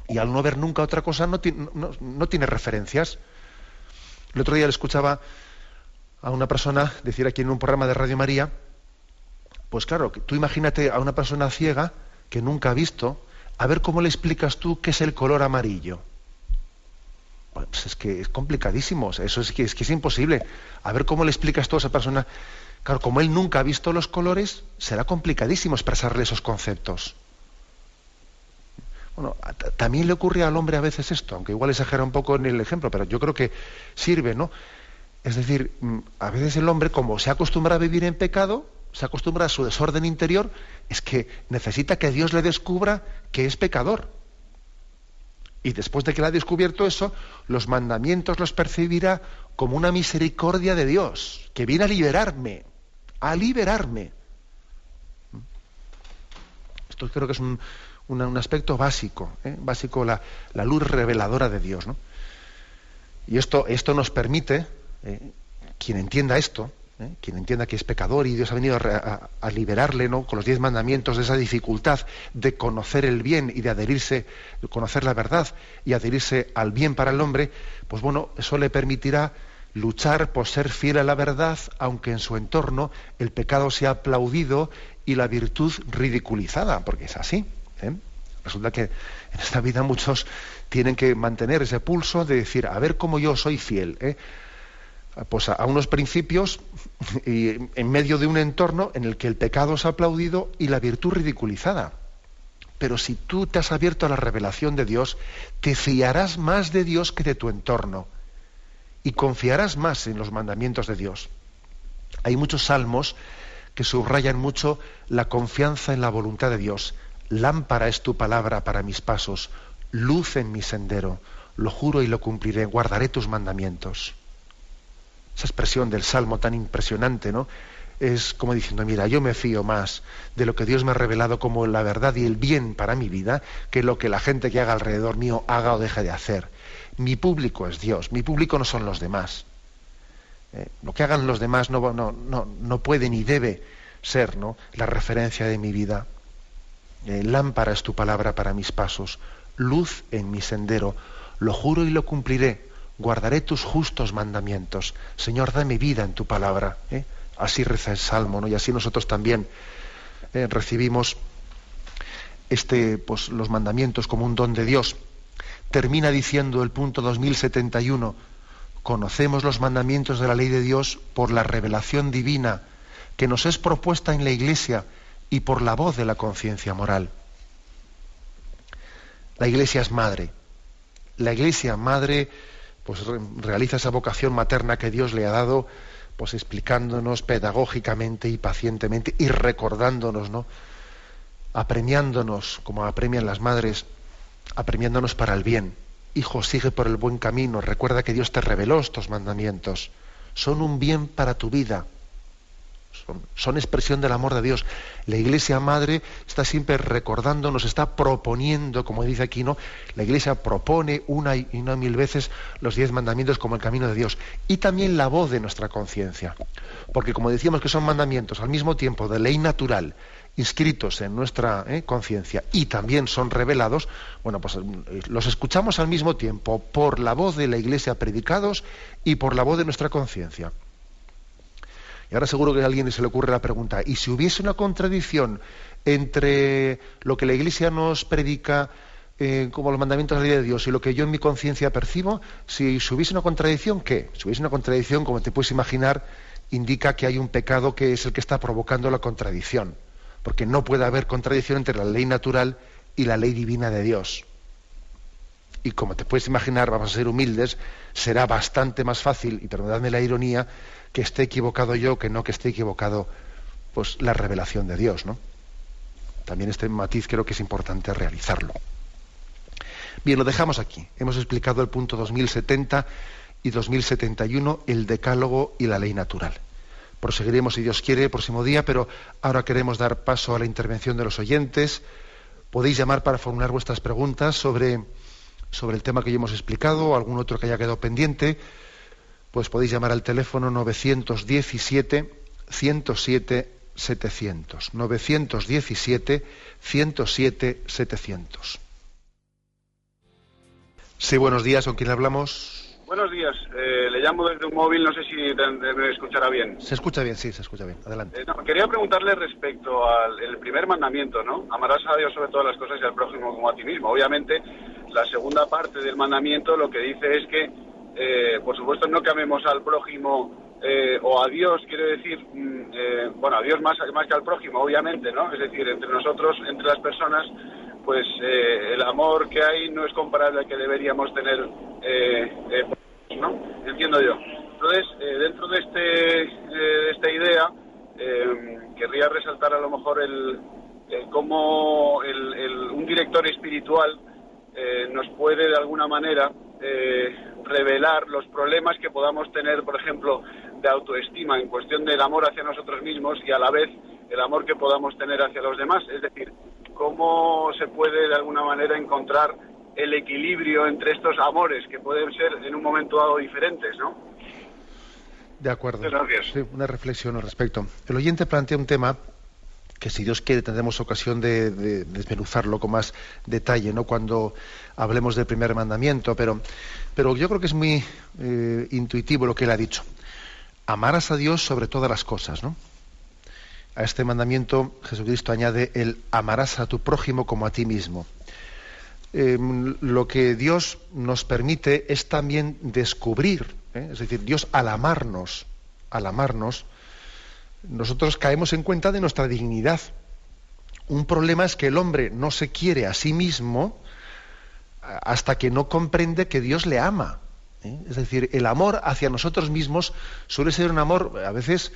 Speaker 1: y al no ver nunca otra cosa no, tiene referencias. El otro día le escuchaba a una persona decir aquí en un programa de Radio María, pues claro, tú imagínate a una persona ciega que nunca ha visto, a ver cómo le explicas tú qué es el color amarillo. Pues es que es complicadísimo, eso es que, es que es imposible. A ver cómo le explicas tú a esa persona. Claro, como él nunca ha visto los colores, será complicadísimo expresarle esos conceptos. Bueno, también le ocurre al hombre a veces esto, aunque igual exagera un poco en el ejemplo, pero yo creo que sirve, ¿no? Es decir, mm, a veces el hombre, como se acostumbra a vivir en pecado, se acostumbra a su desorden interior, es que necesita que Dios le descubra que es pecador. Y después de que le ha descubierto eso, los mandamientos los percibirá como una misericordia de Dios, que viene a liberarme, a liberarme. Esto creo que es un, aspecto básico, ¿eh? básico la, la, luz reveladora de Dios. ¿no? Y esto, esto nos permite eh, quien entienda esto, eh, quien entienda que es pecador y Dios ha venido a, liberarle ¿no? con los diez mandamientos de esa dificultad de conocer el bien y de adherirse, de conocer la verdad y adherirse al bien para el hombre, pues bueno, eso le permitirá luchar por ser fiel a la verdad, aunque en su entorno el pecado sea aplaudido y la virtud ridiculizada, porque es así. ¿eh? Resulta que en esta vida muchos tienen que mantener ese pulso de decir, a ver cómo yo soy fiel. ¿eh? pues a, unos principios y en medio de un entorno en el que el pecado es aplaudido y la virtud ridiculizada. Pero si tú te has abierto a la revelación de Dios, te fiarás más de Dios que de tu entorno y confiarás más en los mandamientos de Dios. Hay muchos salmos que subrayan mucho la confianza en la voluntad de Dios. Lámpara es tu palabra para mis pasos, luz en mi sendero. Lo juro y lo cumpliré, guardaré tus mandamientos esa expresión del Salmo tan impresionante, ¿no? Es como diciendo, mira, yo me fío más de lo que Dios me ha revelado como la verdad y el bien para mi vida que lo que la gente que haga alrededor mío haga o deje de hacer. Mi público es Dios, mi público no son los demás. Eh, lo que hagan los demás no, no, no, no, puede ni debe ser ¿no? la referencia de mi vida. Eh, lámpara es tu palabra para mis pasos, luz en mi sendero. Lo juro y lo cumpliré guardaré tus justos mandamientos. Señor, mi vida en tu palabra. ¿eh? Así reza el Salmo, ¿no? Y así nosotros también ¿eh? recibimos este, pues, los mandamientos como un don de Dios. Termina diciendo el punto 2071, conocemos los mandamientos de la ley de Dios por la revelación divina que nos es propuesta en la Iglesia y por la voz de la conciencia moral. La Iglesia es madre. La Iglesia madre pues realiza esa vocación materna que Dios le ha dado, pues explicándonos pedagógicamente y pacientemente y recordándonos, ¿no? Apremiándonos, como apremian las madres, apremiándonos para el bien. Hijo, sigue por el buen camino, recuerda que Dios te reveló estos mandamientos. Son un bien para tu vida son, expresión del amor de Dios. La Iglesia Madre está siempre recordando, nos está proponiendo, como dice aquí, ¿no? La Iglesia propone una y una mil veces los diez mandamientos como el camino de Dios. Y también la voz de nuestra conciencia. Porque como decíamos que son mandamientos al mismo tiempo de ley natural, inscritos en nuestra ¿eh? conciencia y también son revelados, bueno, pues eh, los escuchamos al mismo tiempo por la voz de la Iglesia predicados y por la voz de nuestra conciencia. Y ahora seguro que a alguien se le ocurre la pregunta, ¿y si hubiese una contradicción entre lo que la Iglesia nos predica eh, como los mandamientos de la ley de Dios y lo que yo en mi conciencia percibo? Si, hubiese una contradicción, ¿qué? Si hubiese una contradicción, como te puedes imaginar, indica que hay un pecado que es el que está provocando la contradicción. Porque no puede haber contradicción entre la ley natural y la ley divina de Dios. Y como te puedes imaginar, vamos a ser humildes, será bastante más fácil, y perdonadme la ironía, que esté equivocado yo que no que esté equivocado pues la revelación de Dios, ¿no? También este matiz creo que es importante realizarlo. Bien, lo dejamos aquí. Hemos explicado el punto 2070 y 2071, el decálogo y la ley natural. Proseguiremos, si Dios quiere, el próximo día, pero ahora queremos dar paso a la intervención de los oyentes. Podéis llamar para formular vuestras preguntas sobre, sobre el tema que ya hemos explicado o algún otro que haya quedado pendiente pues podéis llamar al teléfono 917 107 700. 917 107 700. Sí, buenos días, ¿con quién hablamos?
Speaker 2: Buenos días, eh, le llamo desde un móvil, no sé si me escuchará bien.
Speaker 1: Se escucha bien, sí, se escucha bien. Adelante.
Speaker 2: Eh, quería preguntarle respecto al primer mandamiento, ¿no? Amarás a Dios sobre todas las cosas y al prójimo como a ti mismo. Obviamente, la segunda parte del mandamiento lo que dice es que eh, por supuesto no camemos al prójimo eh, o a Dios, quiero decir, mm, eh, bueno, a Dios más, más que al prójimo, obviamente, ¿no? Es decir, entre nosotros, entre las personas, pues el amor que hay no es comparable al que deberíamos tener, ¿no? Entiendo yo. Entonces, dentro de, este, de esta idea, querría resaltar a lo mejor el, cómo un director espiritual nos puede de alguna manera revelar los problemas que podamos tener, por ejemplo, de autoestima en cuestión del amor hacia nosotros mismos y a la vez el amor que podamos tener hacia los demás. Es decir, cómo se puede de alguna manera encontrar el equilibrio entre estos amores que pueden ser en un momento dado diferentes, ¿no?
Speaker 1: De acuerdo. Gracias. una reflexión al respecto. El oyente plantea un tema que si Dios quiere tendremos ocasión de, desmenuzarlo con más detalle, ¿no? Cuando hablemos del primer mandamiento, pero, pero yo creo que es muy eh, intuitivo lo que él ha dicho. Amarás a Dios sobre todas las cosas, ¿no? A este mandamiento Jesucristo añade el amarás a tu prójimo como a ti mismo. Em, lo que Dios nos permite es también descubrir, ¿eh? es decir, Dios al amarnos, al amarnos, nosotros caemos en cuenta de nuestra dignidad. Un problema es que el hombre no se quiere a sí mismo hasta que no comprende que Dios le ama. ¿eh? Es decir, el amor hacia nosotros mismos suele ser un amor a veces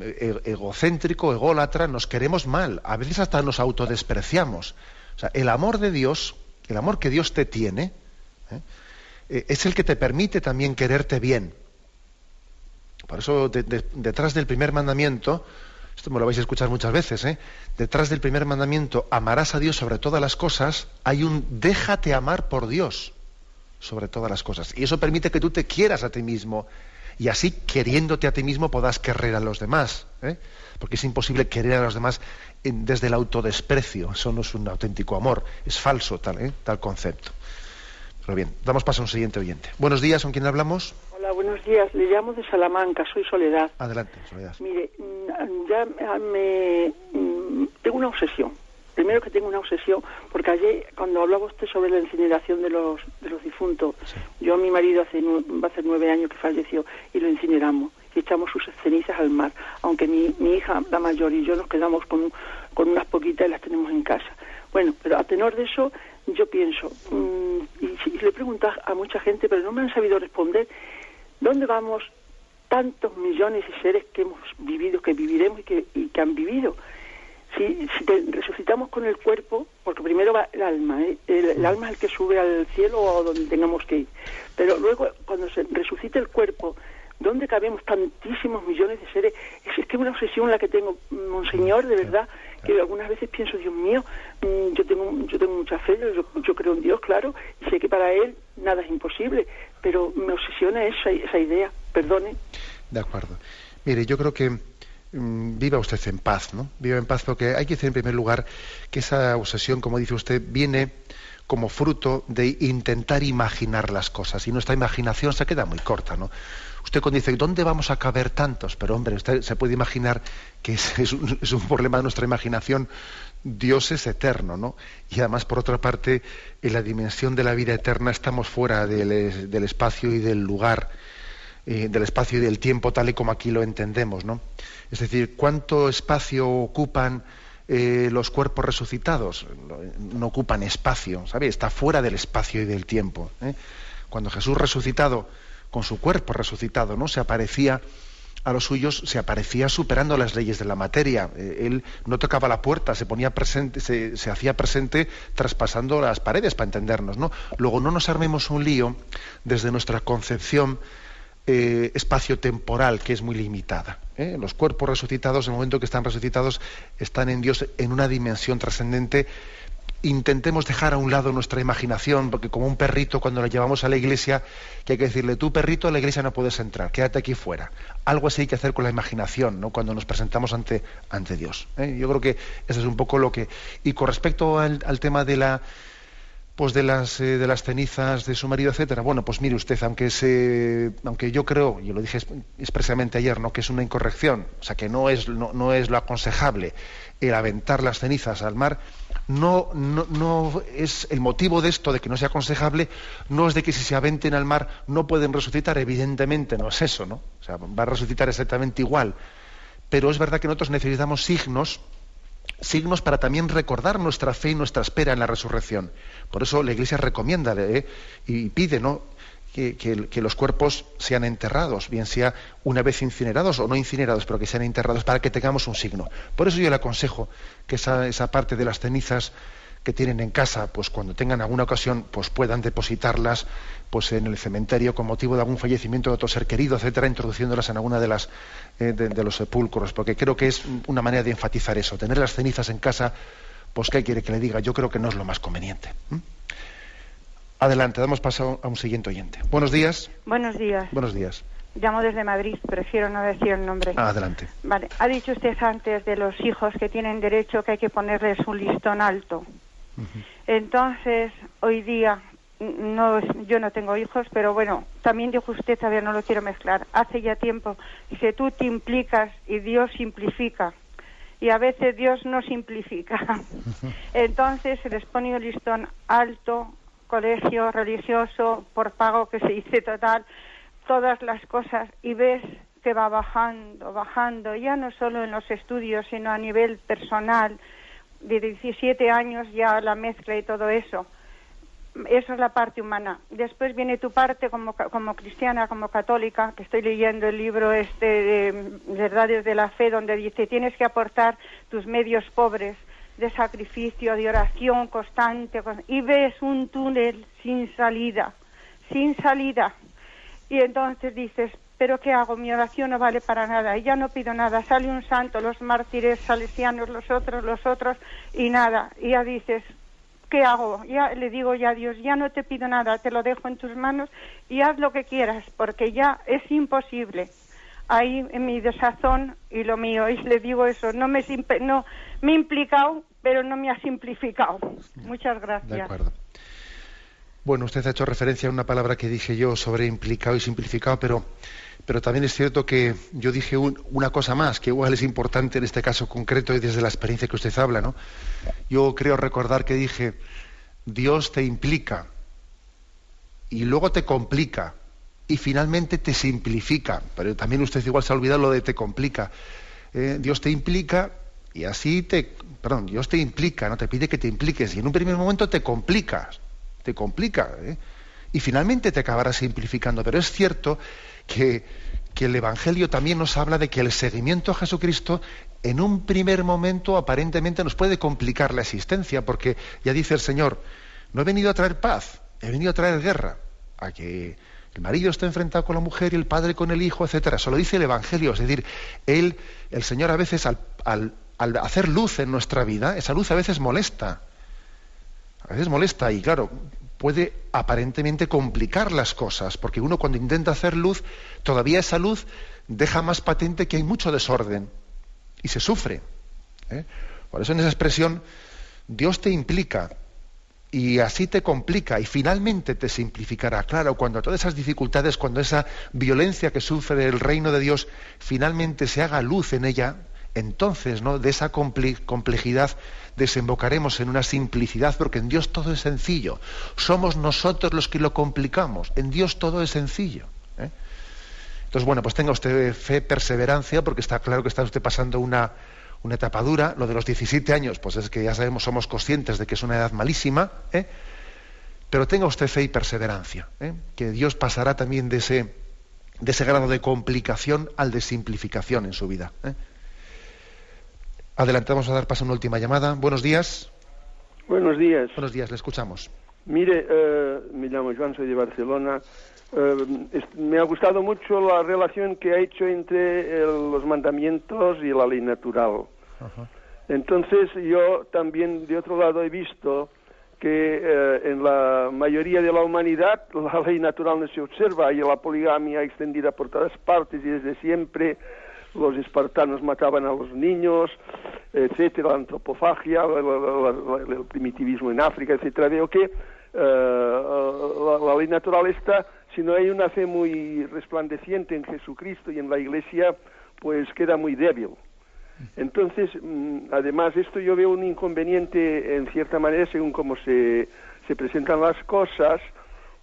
Speaker 1: e-, egocéntrico, ególatra, nos queremos mal, a veces hasta nos autodespreciamos. O sea, el amor de Dios, el amor que Dios te tiene, ¿eh? Eh, es el que te permite también quererte bien. Por eso detrás del primer mandamiento, esto me lo vais a escuchar muchas veces, ¿eh? detrás del primer mandamiento, amarás a Dios sobre todas las cosas, hay un déjate amar por Dios sobre todas las cosas. Y eso permite que tú te quieras a ti mismo y así queriéndote a ti mismo puedas querer a los demás. ¿eh? Porque es imposible querer a los demás desde el autodesprecio. Eso no es un auténtico amor, es falso tal, ¿eh? tal concepto. Pero bien, damos paso a un siguiente oyente. Buenos días, ¿con quién hablamos?
Speaker 3: Hola, buenos días. Le llamo de Salamanca, soy Soledad.
Speaker 1: Adelante, Soledad.
Speaker 3: Mire, mm, ya me mm, tengo una obsesión. Primero que tengo una obsesión, porque ayer cuando hablaba usted sobre la incineración de los, de los difuntos, yo a mi marido hace va a ser nueve años que falleció y lo incineramos y echamos sus cenizas al mar, aunque mi, mi hija, la mayor, y yo nos quedamos con, con unas poquitas y las tenemos en casa. Bueno, pero a tenor de eso, yo pienso, mm, y, le pregunto a mucha gente, pero no me han sabido responder, ¿dónde vamos tantos millones de seres que hemos vivido, que viviremos y que, que han vivido? Si, si resucitamos con el cuerpo, porque primero va el alma, ¿eh? el, alma es el que sube al cielo o donde tengamos que ir, pero luego cuando se resucite el cuerpo, ¿dónde cabemos tantísimos millones de seres? Es, es que es una obsesión la que tengo, Monseñor, de verdad, que algunas veces pienso, Dios mío, mm, yo tengo, yo tengo mucha fe, yo, creo en Dios, claro, y sé que para Él nada es imposible, pero me obsesiona esa, esa idea, perdone.
Speaker 1: De acuerdo. Mire, yo creo que mm, viva usted en paz, ¿no? Viva en paz porque hay que decir en primer lugar que esa obsesión, como dice usted, viene como fruto de intentar imaginar las cosas y nuestra imaginación se queda muy corta, ¿no? Usted cuando dice, ¿dónde vamos a caber tantos? Pero hombre, usted se puede imaginar que es, un, problema de nuestra imaginación. Dios es eterno, ¿no? Y además, por otra parte, en la dimensión de la vida eterna estamos fuera del, espacio y del lugar, eh, del espacio y del tiempo tal y como aquí lo entendemos, ¿no? Es decir, ¿cuánto espacio ocupan eh, los cuerpos resucitados? No ocupan espacio, ¿sabe? Está fuera del espacio y del tiempo. ¿eh? Cuando Jesús resucitado con su cuerpo resucitado, ¿no? Se aparecía a los suyos, se aparecía superando las leyes de la materia. Eh, él no tocaba la puerta, se ponía presente, se, hacía presente traspasando las paredes para entendernos, ¿no? Luego no nos armemos un lío desde nuestra concepción eh, espacio-temporal, que es muy limitada. ¿eh? Los cuerpos resucitados, en el momento que están resucitados, están en Dios en una dimensión trascendente intentemos dejar a un lado nuestra imaginación, porque como un perrito cuando lo llevamos a la iglesia, que hay que decirle, tú perrito, a la iglesia no puedes entrar, quédate aquí fuera. Algo así hay que hacer con la imaginación, ¿no? cuando nos presentamos ante, ante Dios. ¿eh? Yo creo que eso es un poco lo que... Y con respecto al, tema de la pues de las eh, de las cenizas de su marido, etcétera. Bueno, pues mire usted, aunque aunque yo creo, y lo dije expresamente ayer, no que es una incorrección, o sea que no es no, no es lo aconsejable el aventar las cenizas al mar, no, no, es el motivo de esto, de que no sea aconsejable, no es de que si se aventen al mar no pueden resucitar, evidentemente no es eso, ¿no? O sea, va a resucitar exactamente igual. Pero es verdad que nosotros necesitamos signos, signos para también recordar nuestra fe y nuestra espera en la resurrección. Por eso la Iglesia recomienda ¿eh? y pide, ¿no? que, los cuerpos sean enterrados, bien sea una vez incinerados o no incinerados, pero que sean enterrados para que tengamos un signo. Por eso yo le aconsejo que esa, esa parte de las cenizas que tienen en casa, pues cuando tengan alguna ocasión, pues puedan depositarlas pues en el cementerio con motivo de algún fallecimiento de otro ser querido, etcétera, introduciéndolas en alguna de las eh, de, los sepulcros, porque creo que es una manera de enfatizar eso, tener las cenizas en casa, pues qué quiere que le diga, yo creo que no es lo más conveniente. Adelante, damos paso a un siguiente oyente. Buenos días.
Speaker 4: Buenos días.
Speaker 1: Buenos días.
Speaker 4: Llamo desde Madrid, prefiero no decir el nombre.
Speaker 1: adelante.
Speaker 4: Vale, ha dicho usted antes de los hijos que tienen derecho que hay que ponerles un listón alto. Entonces, hoy día, no, yo no tengo hijos, pero bueno, también dijo usted, todavía no lo quiero mezclar, hace ya tiempo, dice, tú te implicas y Dios simplifica. Y a veces Dios no simplifica. Entonces se les pone un listón alto colegio religioso por pago que se dice total, todas las cosas y ves que va bajando, bajando, ya no solo en los estudios, sino a nivel personal, de 17 años ya la mezcla y todo eso. Eso es la parte humana. Después viene tu parte como, como cristiana, como católica, que estoy leyendo el libro este de Verdades de la Fe, donde dice tienes que aportar tus medios pobres de sacrificio, de oración constante, y ves un túnel sin salida, sin salida. Y entonces dices, pero ¿qué hago? Mi oración no vale para nada, y ya no pido nada. Sale un santo, los mártires salesianos, los otros, los otros, y nada. Y ya dices, ¿qué hago? Ya le digo ya a Dios, ya no te pido nada, te lo dejo en tus manos y haz lo que quieras, porque ya es imposible ahí en mi desazón y lo mío. Y le digo eso, no me, no, me he implicado, pero no me ha simplificado. Muchas gracias.
Speaker 1: De acuerdo. Bueno, usted ha hecho referencia a una palabra que dije yo sobre implicado y simplificado, pero, pero también es cierto que yo dije una cosa más, que igual es importante en este caso concreto y desde la experiencia que usted habla, ¿no? Yo creo recordar que dije, Dios te implica y luego te complica y finalmente te simplifica. Pero también usted igual se ha olvidado lo de te complica. Eh, Dios te implica y así te, perdón, Dios te implica, no te pide que te impliques y en un primer momento te complicas, te complica. ¿eh? Y finalmente te acabará simplificando. Pero es cierto que, el Evangelio también nos habla de que el seguimiento a Jesucristo en un primer momento aparentemente nos puede complicar la existencia, porque ya dice el Señor, no he venido a traer paz, he venido a traer guerra, a que el marido está enfrentado con la mujer y el padre con el hijo, etcétera. Eso lo dice el Evangelio, es decir, el Señor a veces al, al hacer luz en nuestra vida, esa luz a veces molesta. A veces molesta y claro, puede aparentemente complicar las cosas, porque uno cuando intenta hacer luz, todavía esa luz deja más patente que hay mucho desorden y se sufre. ¿eh? Por eso en esa expresión Dios te implica, y así te complica y finalmente te simplificará. Claro, cuando todas esas dificultades, cuando esa violencia que sufre el reino de Dios finalmente se haga luz en ella, entonces ¿no? de esa complejidad desembocaremos en una simplicidad, porque en Dios todo es sencillo. Somos nosotros los que lo complicamos. En Dios todo es sencillo. ¿eh? Entonces, bueno, pues tenga usted fe, perseverancia, porque está claro que está usted pasando una, una etapa dura. Lo de los 17 años, pues es que ya sabemos, somos conscientes de que es una edad malísima, ¿eh? pero tenga usted fe y perseverancia, ¿eh? que Dios pasará también de ese, de ese grado de complicación al de simplificación en su vida. ¿Eh? Adelante, vamos a dar paso a una última llamada. Buenos días.
Speaker 5: Buenos días.
Speaker 1: Buenos días, le escuchamos.
Speaker 5: Mire, me llamo Joan, soy de Barcelona. me ha gustado mucho la relación que ha hecho entre los mandamientos y la ley natural. Entonces yo también de otro lado he visto que eh, en la mayoría de la humanidad la ley natural no se observa y la poligamia extendida por todas partes y desde siempre los espartanos mataban a los niños, etcétera, la antropofagia, el, primitivismo en África, etcétera. Veo que eh, la, ley natural está, si no hay una fe muy resplandeciente en Jesucristo y en la Iglesia, pues queda muy débil. Entonces, mm, además, esto yo veo un inconveniente en cierta manera según cómo se, se presentan las cosas,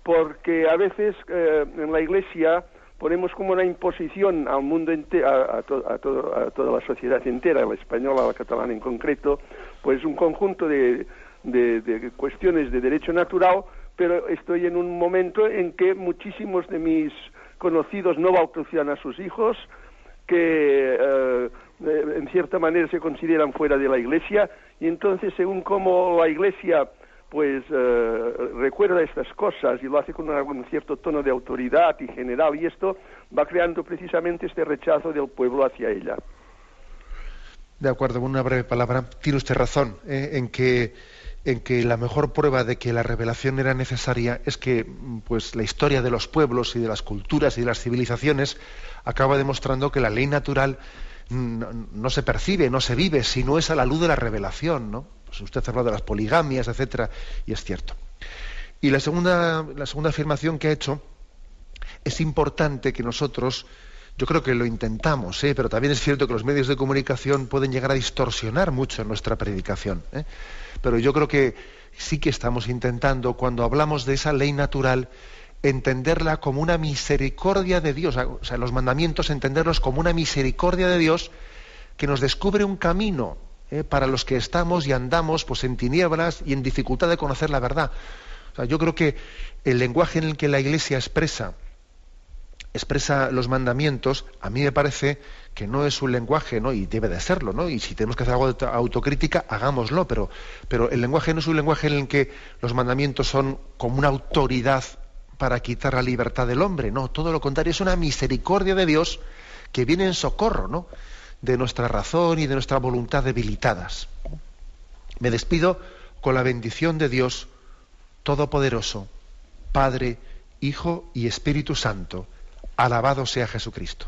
Speaker 5: porque a veces eh, en la Iglesia ponemos como una imposición al mundo entero, a, a, toda la sociedad entera, la española, la catalana en concreto, pues un conjunto de, de, de, cuestiones de derecho natural, pero estoy en un momento en que muchísimos de mis conocidos no bautizan a sus hijos, que eh, en cierta manera se consideran fuera de la Iglesia y entonces según cómo la Iglesia pues eh, recuerda estas cosas y lo hace con un cierto tono de autoridad y general y esto va creando precisamente este rechazo del pueblo hacia ella.
Speaker 1: De acuerdo, con una breve palabra, tiene usted razón eh, en que en que la mejor prueba de que la revelación era necesaria es que pues la historia de los pueblos y de las culturas y de las civilizaciones acaba demostrando que la ley natural no, se percibe, no se vive, si no es a la luz de la revelación, ¿no? Pues usted ha hablado de las poligamias, etcétera, y es cierto. Y la segunda, la segunda afirmación que ha hecho es importante que nosotros, yo creo que lo intentamos, ¿eh? pero también es cierto que los medios de comunicación pueden llegar a distorsionar mucho nuestra predicación. ¿eh? Pero yo creo que sí que estamos intentando, cuando hablamos de esa ley natural, entenderla como una misericordia de Dios, o sea, los mandamientos entenderlos como una misericordia de Dios que nos descubre un camino eh, para los que estamos y andamos pues en tinieblas y en dificultad de conocer la verdad. Yo creo que el lenguaje en el que la Iglesia expresa expresa los mandamientos, a mí me parece que no es un lenguaje, ¿no? Y debe de serlo, ¿no? Y si tenemos que hacer algo de autocrítica, hagámoslo, pero, pero el lenguaje no es un lenguaje en el que los mandamientos son como una autoridad para quitar la libertad del hombre, no, todo lo contrario, es una misericordia de Dios que viene en socorro, ¿no? De nuestra razón y de nuestra voluntad debilitadas. Me despido con la bendición de Dios Todopoderoso, Padre, Hijo y Espíritu Santo. Alabado sea Jesucristo.